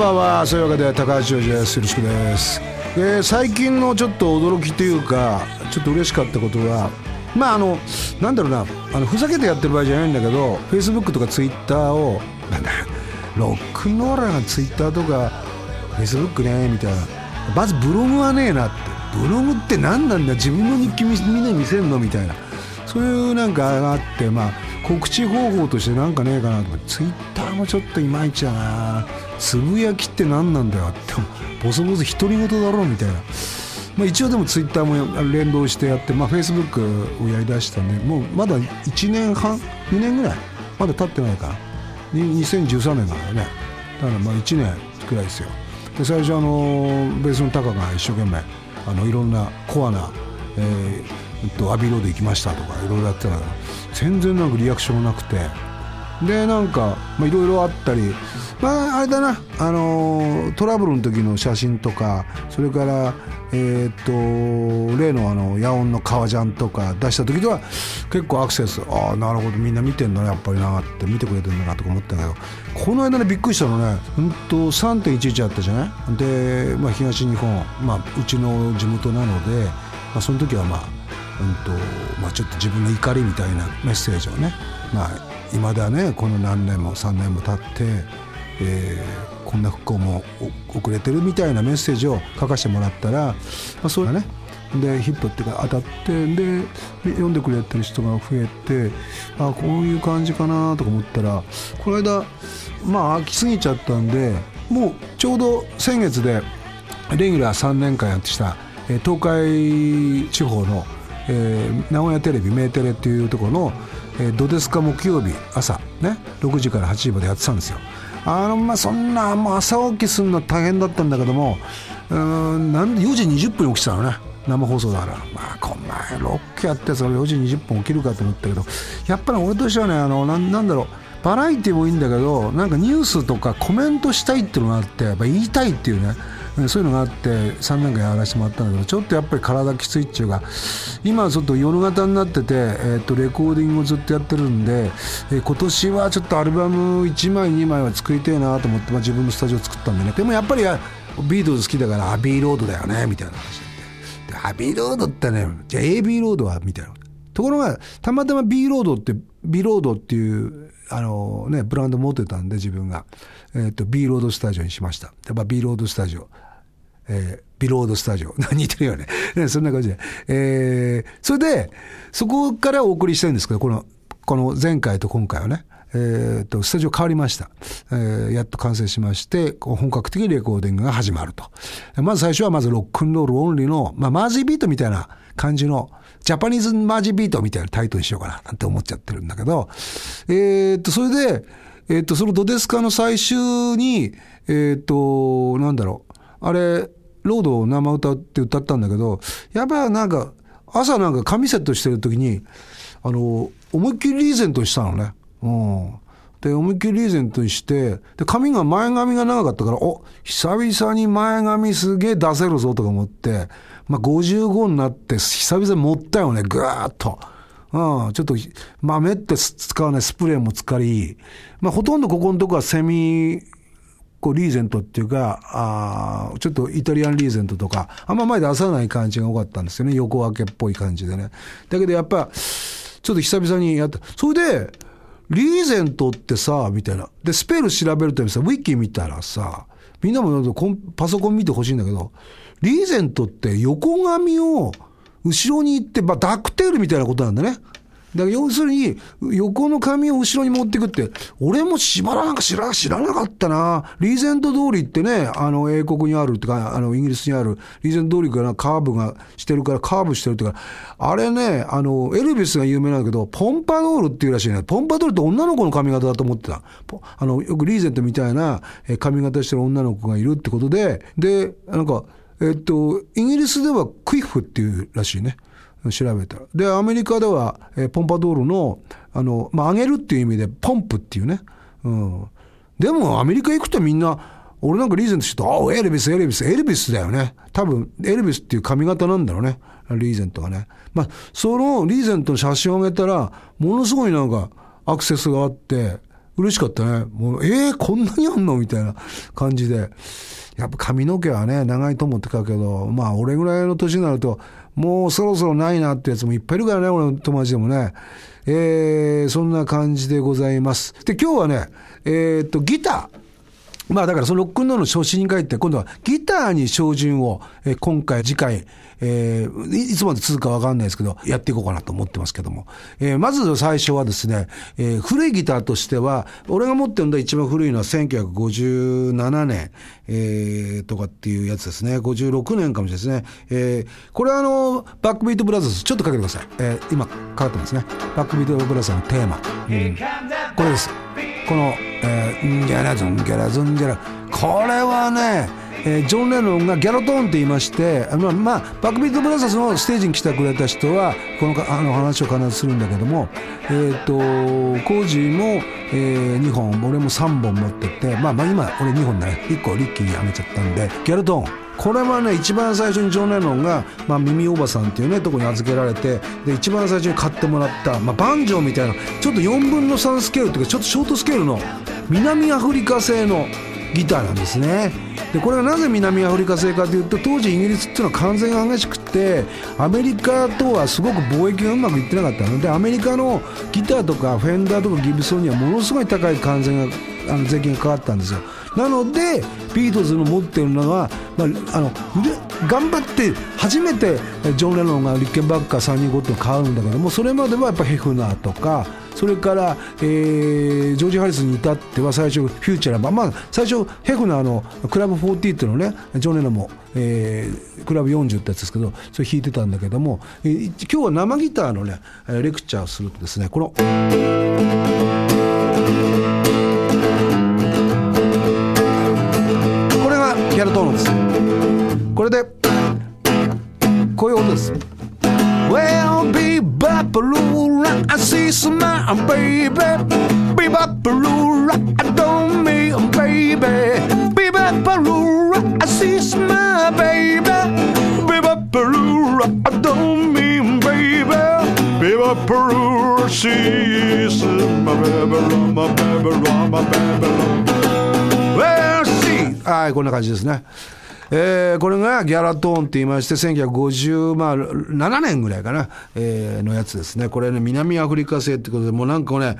はいこんばんはそういうわけで高橋洋二です。よろしくです。で最近のちょっと驚きというかちょっと嬉しかったことはまああのなんだろうなあのふざけてやってる場合じゃないんだけどフェイスブックとかツイッターをなんだロックンローラーがツイッターとかフェイスブックねみたいな。まずブログはねえなって。ブログって何なんだ？自分の日記みんなに見せるの？みたいな。そういうなんかがあってまあ告知方法としてなんかねえかなとツイッターもちょっといまいちだな。つぶやきって何なんだよ。ってボソボソ独り言だろうみたいな、まあ、一応でもツイッターも連動してやってまあフェイスブックをやりだしたねもうまだ1年半2年ぐらいまだ経ってないかな2013年からね。だからまあ1年くらいですよ。で最初あのベースのタカが一生懸命あのいろんなコアな、えーとアビロード行きましたとかいろいろやってたら全然なんかリアクションなくて。でなんかいろいろあったりまああれだなあのトラブルの時の写真とかそれからえっ、と例のあの野音の革ジャンとか出した時では結構アクセスああなるほどみんな見てんだねやっぱりなって見てくれてるんだなとか思ったけどこの間ねびっくりしたのねうんと3.11あったじゃない？で、まあ、東日本、まあ、うちの地元なので、まあ、その時はまあうんとまあ、ちょっと自分の怒りみたいなメッセージをねまあ今だねこの何年も3年も経って、えー、こんな復興も遅れてるみたいなメッセージを書かせてもらったら、まあ、それがね。でヒットっていうか当たってで読んでくれてる人が増えてあこういう感じかなとか思ったらこの間まあ飽きすぎちゃったんでもうちょうど先月でレギュラー3年間やってきた東海地方のえー、名古屋テレビメーテレっていうところの、えー、ドデスカ木曜日朝。ね？6時から8時までやってたんですよ。あのまあそんなもう朝起きするの大変だったんだけどもうんなんで4時20分に起きてたのね？生放送だから。まあこんなロックやってやつから4時20分起きるかと思ったけどやっぱり俺としてはねあのななんだろう。バラエティもいいんだけどなんかニュースとかコメントしたいっていうのがあってやっぱ言いたいっていうね。そういうのがあって3年間やらせてもらったんだけどちょっとやっぱり体きついっちゅうか今はちょっと夜型になってて、えー、とレコーディングをずっとやってるんで、えー、今年はちょっとアルバム1枚2枚は作りたいなと思って、まあ、自分のスタジオ作ったんでね。でもやっぱりビートルズ好きだからアビーロードだよねみたいな話でアビーロードってねじゃあ AB ロードはみたいな。ところがたまたま B ロードって B ロードっていうあのねブランド持ってたんで自分が、えー、と B ロードスタジオにしましたやっぱ B ロードスタジオえー、ビロードスタジオ。似てるよね。ねそんな感じで。えー、それで、そこからお送りしたいんですけど、この、この前回と今回はね、えー、と、スタジオ変わりました。えー、やっと完成しまして、本格的にレコーディングが始まると。まず最初はまずロックンロールオンリーの、まあ、マージービートみたいな感じの、ジャパニーズマージービートみたいなタイトルにしようかな、なんて思っちゃってるんだけど、えー、と、それで、えー、と、そのドデスカの最終に、えー、と、なんだろう、あれ、ロードを生歌って歌ったんだけど、やっぱなんか、朝なんか紙セットしてる時に、あの、思いっきりリーゼントしたのね。うん。で、思いっきりリーゼントして、で、髪が前髪が長かったから、お、久々に前髪すげえ出せるぞとか思って、まあ、55になって久々に持ったよね、ぐーっと。うん、ちょっと、豆って使わないスプレーも使い、まあ、ほとんどここのとこはセミこうリーゼントっていうか、ああちょっとイタリアンリーゼントとか、あんま前出さない感じが多かったんですよね。横分けっぽい感じでね。だけどやっぱ、ちょっと久々にやった。それで、リーゼントってさ、みたいな。で、スペル調べるためさ、ウィッキー見たらさ、みんなもパソコン見てほしいんだけど、リーゼントって横髪を後ろに行って、まあ、ダックテールみたいなことなんだね。だから要するに、横の髪を後ろに持ってくって、俺もしばらく知ら知らなかったな。リーゼント通りってね、あの、英国にあるってか、あの、イギリスにある、リーゼント通りからカーブがしてるから、カーブしてるってか、あれね、あの、エルビスが有名なんだけど、ポンパドールっていうらしいね。ポンパドールって女の子の髪型だと思ってた。あの、よくリーゼントみたいな髪型してる女の子がいるってことで、で、なんか、えっと、イギリスではクイフっていうらしいね。調べたら。で、アメリカでは、え、ポンパドールの、あの、まあ、上げるっていう意味で、ポンプっていうね。うん。でも、アメリカ行くとみんな、俺なんかリーゼントしてああ、エルビス、エルビス、エルビスだよね。多分、エルビスっていう髪型なんだろうね。リーゼントがね。まあ、そのリーゼントの写真を上げたら、ものすごいなんか、アクセスがあって、嬉しかったね。もう、えー、こんなにあんの？みたいな感じで。やっぱ髪の毛はね、長いと思ってたけど、まあ、俺ぐらいの年になると、もうそろそろないなってやつもいっぱいいるからね、俺の友達でもね。えー、そんな感じでございます。で、今日はね、えー、っと、ギター。まあだからそのロックンロールの初心に帰って、今度はギターに照準を、えー、今回、次回、えー、いつまで続くかわかんないですけど、やっていこうかなと思ってますけども。えー、まず最初はですね、えー、古いギターとしては、俺が持ってるんだ一番古いのは1957年、えー、とかっていうやつですね。56年かもしれないですね。えー、これはあの、バックビートブラザーズ、ちょっとかけてください。えー、今、かかってますね。バックビートブラザーズのテーマ。うん、これです。この、えー、ギャラズン、ギャラズン、ギャラ。これはね、えー、ジョン・レノンがギャロトーンって言いましてあの、まあ、バックビートブラザーズのステージに来てくれた人はこのあの話を必ずするんだけども、えーと、コージーも、えー、2本俺も3本持ってて、まあ、まあ今俺2本だね1個リッキーにあげちゃったんでギャロトーンこれはね一番最初にジョン・レノンが、まあ、耳おばさんっていうねとこに預けられてで一番最初に買ってもらった、まあ、バンジョーみたいなちょっと4分の3スケールっていうかちょっとショートスケールの南アフリカ製のギターなんですね。でこれがなぜ南アフリカ製かというと当時イギリスっていうのは完全が激しくてアメリカとはすごく貿易がうまくいってなかったのでアメリカのギターとかフェンダーとかギブソンにはものすごい高い関税があの税金がかかったんですよ。なのでビートルズの持っているのは、まあ、あの頑張って初めてジョン・レノンがリッケンバッカー3人ごと買うんだけどもそれまではやっぱヘフナーとかそれから、えー、ジョージ・ハリスに至っては最初フューチャーまあ最初ヘフナーのクラブ40っていうのねジョン・レノンも、えー、クラブ40ってやつですけどそれ弾いてたんだけども、えー、今日は生ギターのねレクチャーをするとですねこの。れでこういう音です Well, be bapalula, I see some man, baby. Be bapalula, I don't mean baby. Be bapalula, I see some man, baby. Be bapalula, I don't mean baby. Be bapalula, she is my baby, my baby, my baby. はい、こんな感じですね。 えー、これがギャラトーンって言いまして、1957年ぐらいかな、えー、のやつですね。これね、南アフリカ製ってことで、もうなんかね、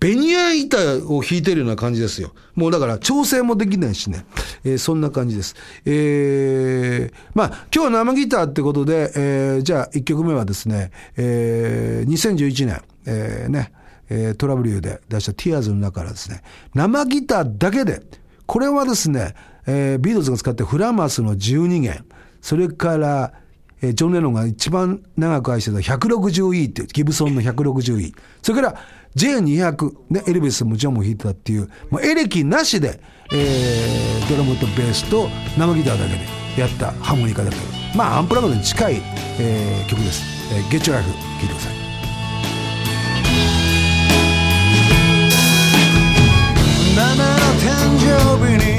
ベニヤ板を引いてるような感じですよ。もうだから調整もできないしね。えー、そんな感じです。えー、まあ今日は生ギターってことで、えー、じゃあ1曲目はですね、えー、2011年、えー、ね、え、トラブルで出したティアーズの中からですね、生ギターだけで、これはですね、えー、ビートルズが使ってフラマスの12弦、それから、えー、ジョン・レノンが一番長く愛してた 160E っていう、ギブソンの 160E。それから J200、ね、エルビスもジョンも弾いてたっていう、もうエレキなしで、えー、ドラムとベースと生ギターだけでやったハーモニカだけど、まあアンプラグに近い、えー、曲です。えー、ゲッチュライフ聴いてください。誕生日に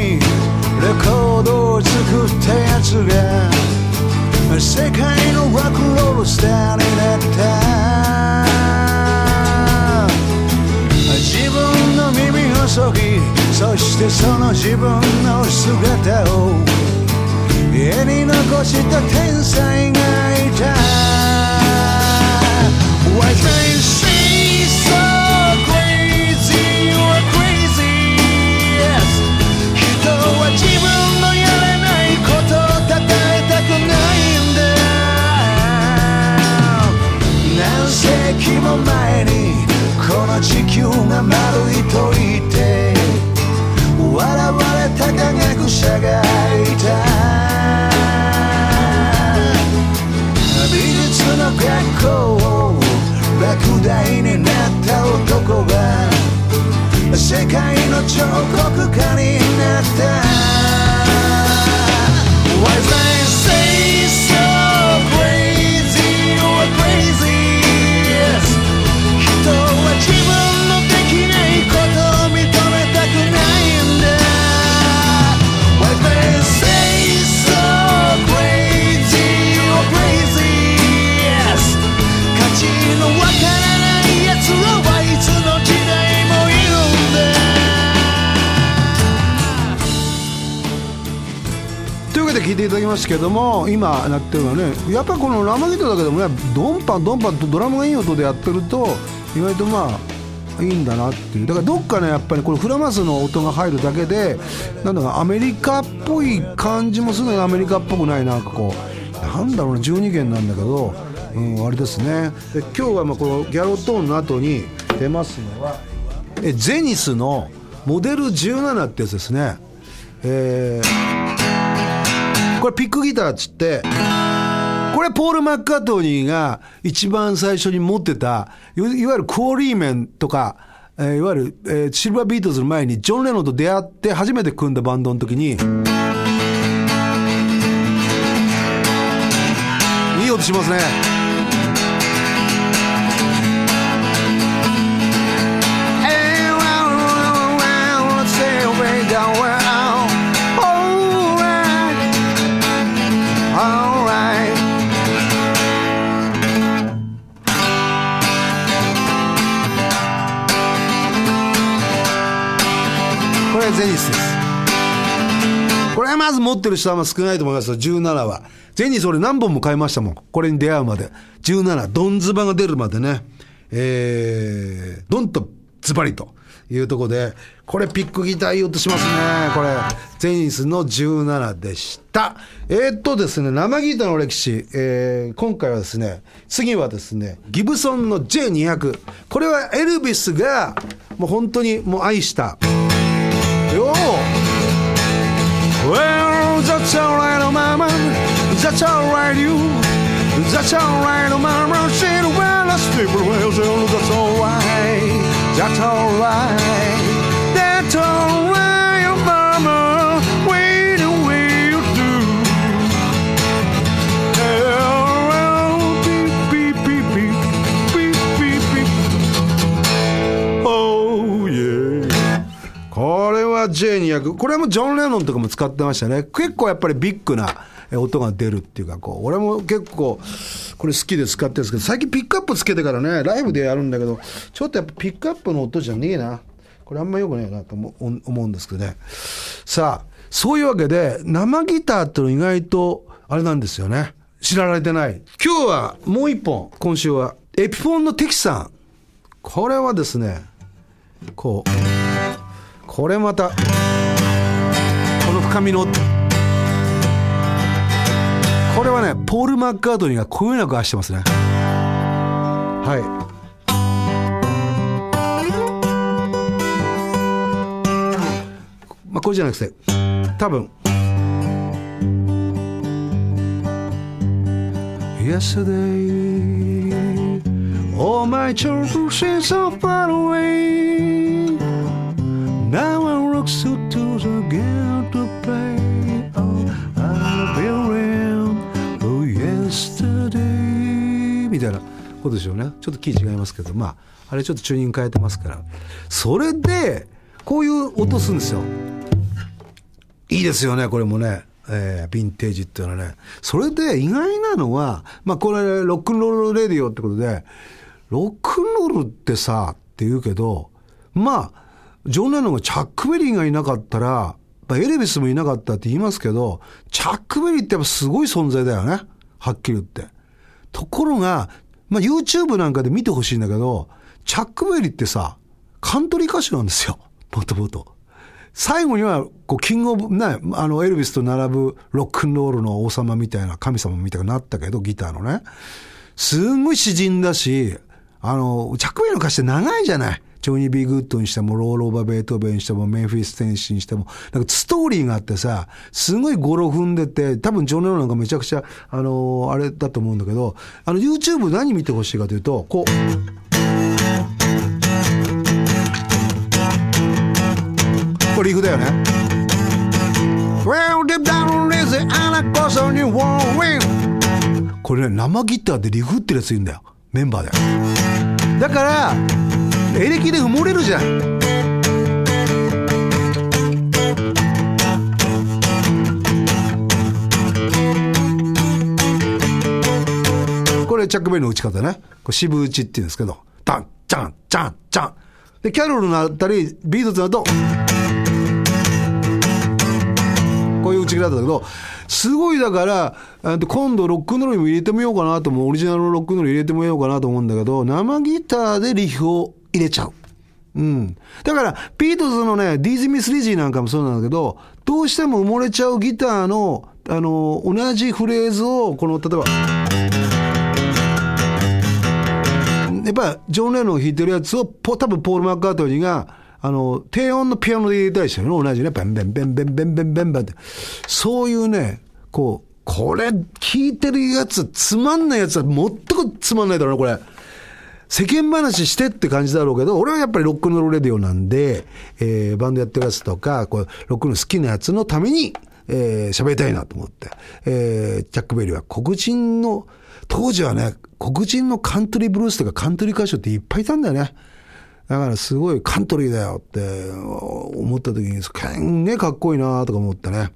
レコードを作ったやつが世界のロックロールスターになった。自分の耳をそぎそしてその自分の姿を。絵に残した天才がいた。White ますけども今なってるのはねやっぱこの生ギターだけでもねドンパンドンパンとドラムがいい音でやってると意外とまあいいんだなっていう。だからどっかねやっぱりこれフラマスの音が入るだけでなんだかアメリカっぽい感じもするのにアメリカっぽくないなんかこうなんだろうな12弦なんだけど、うん、あれですね。で今日はまあこのギャロトーンの後に出ますのはえゼニスのモデル17ってやつですね。えー、これピックギターっつってこれポール・マッカートニーが一番最初に持ってたいわゆるクオリーメンとかえー、いわゆる、えー、シルバービートルズの前にジョン・レノンと出会って初めて組んだバンドの時にいい音しますね。ゼニスですこれはまず持ってる人はま少ないと思いますよ。17は。ゼニス俺何本も買いましたもん。これに出会うまで。17ドンズバが出るまでね。えー、ドンとズバリと。いうとこで。これピックギターいい音しますね。これ。ゼニスの17でした。えー、っとですね生ギターの歴史、えー、今回はですね次はですねギブソンの J200 これはエルビスがもう本当にもう愛した。Well, that's alright, oh mama. That's alright, you. That's alright, oh mama. Said, well, I sleep well, that's alright. That's alright. That's alright, これもジョン・レノンとかも使ってましたね。結構やっぱりビッグな音が出るっていうかこう俺も結構これ好きで使ってるんですけど最近ピックアップつけてからねライブでやるんだけどちょっとやっぱピックアップの音じゃねえな。これあんまよくないなと思うんですけどね。さあそういうわけで生ギターっての意外とあれなんですよね。知られてない。今日はもう一本今週はエピフォンのテキさん。これはですねこう。これまた。この深みの。これはねポール・マッカートニーがこよなく愛してますね。はい。まあこれじゃなくて多分。Yesterday All my seem so far away Now I look so to the game to play. Oh, I'll be around. Oh, yesterday. みたいなことでしょうね。ちょっとキー違いますけど、まあ、あれちょっとチューニング変えてますから。それで、こういう音するんですよ。いいですよね、これもね。えー、ヴィンテージっていうのはね。それで意外なのは、まあこれ、ロックンロールレディオってことで、ロックンロールってさ、って言うけど、まあ、ジョン・レノンがチャック・ベリーがいなかったら、エルビスもいなかったって言いますけど、チャック・ベリーってやっぱすごい存在だよね。はっきり言って。ところが、まあ、YouTube なんかで見てほしいんだけど、チャック・ベリーってさ、カントリー歌手なんですよ。もともと。最後には、こう、 King of、ね、あの、エルビスと並ぶロックンロールの王様みたいな、神様みたいになったけど、ギターのね。すんごい詩人だし、あの、チャック・ベリーの歌詞って長いじゃない。ジョニー・ビー・グッドにしても、ロール・オーバー・ベートーベンにしても、メンフィス・テネシーにしても、なんかストーリーがあってさ、すごい語呂踏んでて、多分ジョン・レノンなんかめちゃくちゃ、あのー、あれだと思うんだけど、あの、YouTube 何見てほしいかというと、こう、これリフだよね。Well, deep down is the Anna on you won't win. これね、生ギターでリフってるやついるんだよ。メンバーで。だから、エレキで埋もれるじゃん。これチャックベリの打ち方ね。これ渋打ちって言うんですけど。タンチャンチャンチャン。でキャロルのあたりビートルズだとこういう打ち方だけどすごいだから今度ロックンロールにも入れてみようかなと思う。オリジナルのロックンロール入れてみようかなと思うんだけど生ギターでリフを入れちゃう。うん。だから、ビートルズのね、ディーズ・ミス・リジーなんかもそうなんだけど、どうしても埋もれちゃうギターの、あの、同じフレーズを、この、例えば、やっぱ、ジョン・レノン弾いてるやつを、ポ多分ポール・マッカートニーが、あの、低音のピアノで入れたりしてるの、同じね。ベンベンベンベンベンベンベンベンって。そういうね、こう、これ、聞いてるやつ、つまんないやつはもっとつまんないだろうな、これ。世間話してって感じだろうけど、俺はやっぱりロックンロールレディオなんで、えー、バンドやってるやつとか、こう、ロックの好きなやつのために、えー、喋りたいなと思って。えー、チャック・ベリーは黒人の、当時はね、黒人のカントリーブルースとかカントリー歌手っていっぱいいたんだよね。だからすごいカントリーだよって思った時に、すんげえかっこいいなとか思ってね。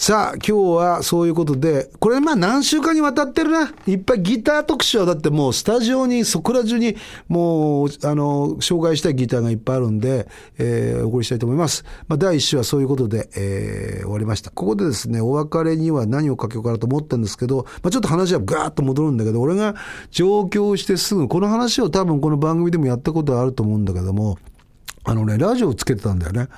さあ、今日はそういうことで、これまあ何週間にわたってるな。いっぱいギター特集はだってもうスタジオにそこら中にもう、あの、紹介したいギターがいっぱいあるんで、えー、お送りしたいと思います。まあ第一週はそういうことで、えー、終わりました。ここでですね、お別れには何を書けようかなと思ったんですけど、まあちょっと話はガーッと戻るんだけど、俺が上京してすぐ、この話を多分この番組でもやったことはあると思うんだけども、あのね、ラジオをつけてたんだよね。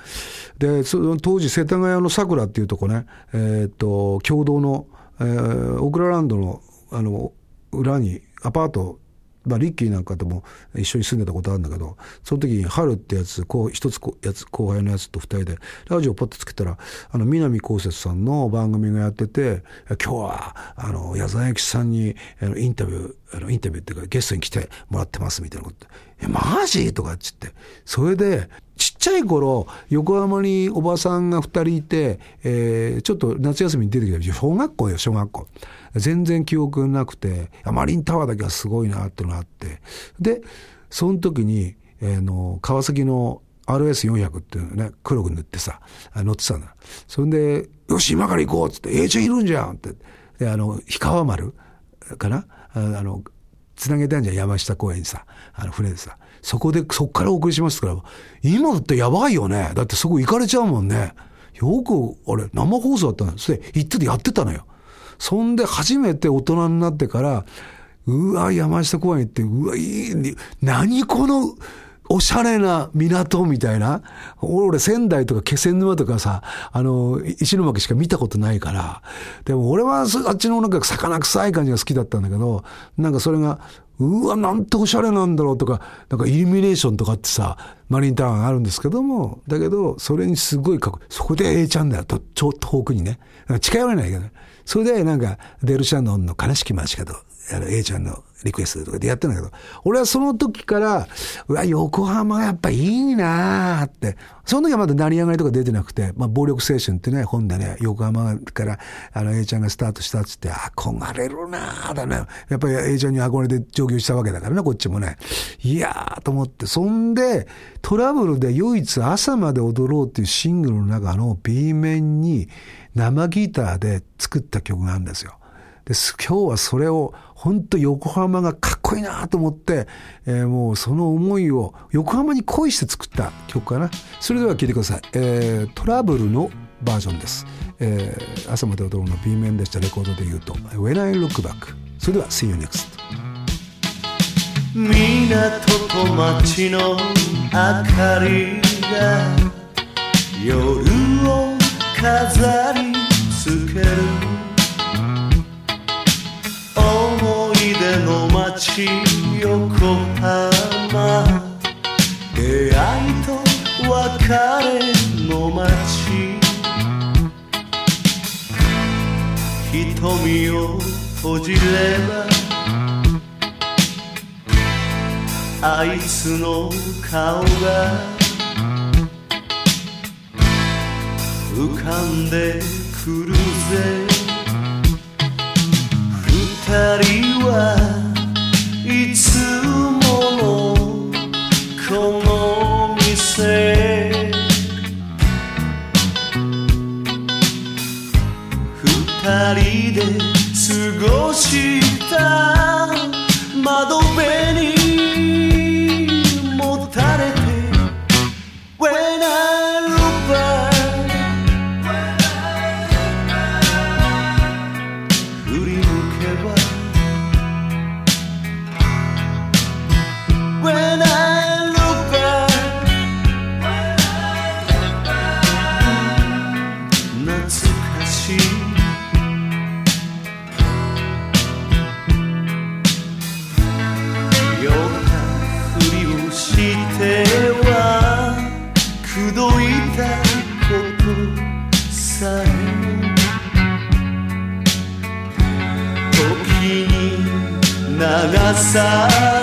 で、その当時、世田谷の桜っていうとこね、えー、っと、共同の、えー、オクラランドの、あの、裏にアパートまあ、リッキーなんかとも一緒に住んでたことあるんだけど、その時に春ってやつ、こう、一つやつ、後輩のやつと二人で、ラジオパッとつけたら、あの、南こうせつさんの番組がやってて、今日は、あの、矢沢永吉さんに、あの、インタビュー、あの、インタビューっていうか、ゲストに来てもらってますみたいなこと。え、マジ？とかっつって。それで、ちっちゃい頃、横浜におばさんが二人いて、えー、ちょっと夏休みに出てきた小学校よ、小学校。全然記憶なくて、マリンタワーだけはすごいなっていうのがあって、で、その時に、えー、の、川崎の RS400 っていうのね、黒く塗ってさ、乗ってたんだ。それで、よし、今から行こうっつって、ええちゃんいるんじゃんって。で、あの、氷川丸かな？あの、つなげたんじゃん、山下公園にさ、あの、船でさ。そこで、そっからお送りしますから、今だってやばいよね。だってそこ行かれちゃうもんね。よく、あれ、生放送だったのそれ、行っててやってたのよ。そんで初めて大人になってから、うわ、山下公園行って、うわ、いい、何この、おしゃれな港みたいな。俺、仙台とか気仙沼とかさ、あの、石巻しか見たことないから。でも俺はあっちのなんか魚臭い感じが好きだったんだけど、なんかそれが、うわ、なんておしゃれなんだろうとか、なんかイルミネーションとかってさ、マリンタウンあるんですけども、だけど、それにすごいかっこいいそこで A ちゃんだよ、と、ちょっと遠くにね。近寄れないけどね。それでなんか、デルシャノンの悲しき街角、あの、A ちゃんのリクエストとかでやってんだけど、俺はその時から、うわ、横浜やっぱいいなーって、その時はまだ成り上がりとか出てなくて、まあ、暴力青春ってね、本でね、横浜から、あの、A ちゃんがスタートしたっつって、憧れるなーだね。やっぱり A ちゃんに憧れて上京したわけだからね、こっちもね。いやーと思って、そんで、トラブルで唯一朝まで踊ろうっていうシングルの中の B 面に、生ギターで作った曲があるんですよ。で今日はそれを本当横浜がかっこいいなと思って、えー、もうその思いを横浜に恋して作った曲かな。それでは聴いてください。えー、トラブルのバージョンです。えー、朝まで踊るの B 面でしたレコードで言うと When I Look Back それでは See you next 港と街の明かりが夜を飾りつけるの街横浜出会いと別れの街瞳を閉じればあいつの顔が浮かんでくるぜ。二人はいつものこの店さ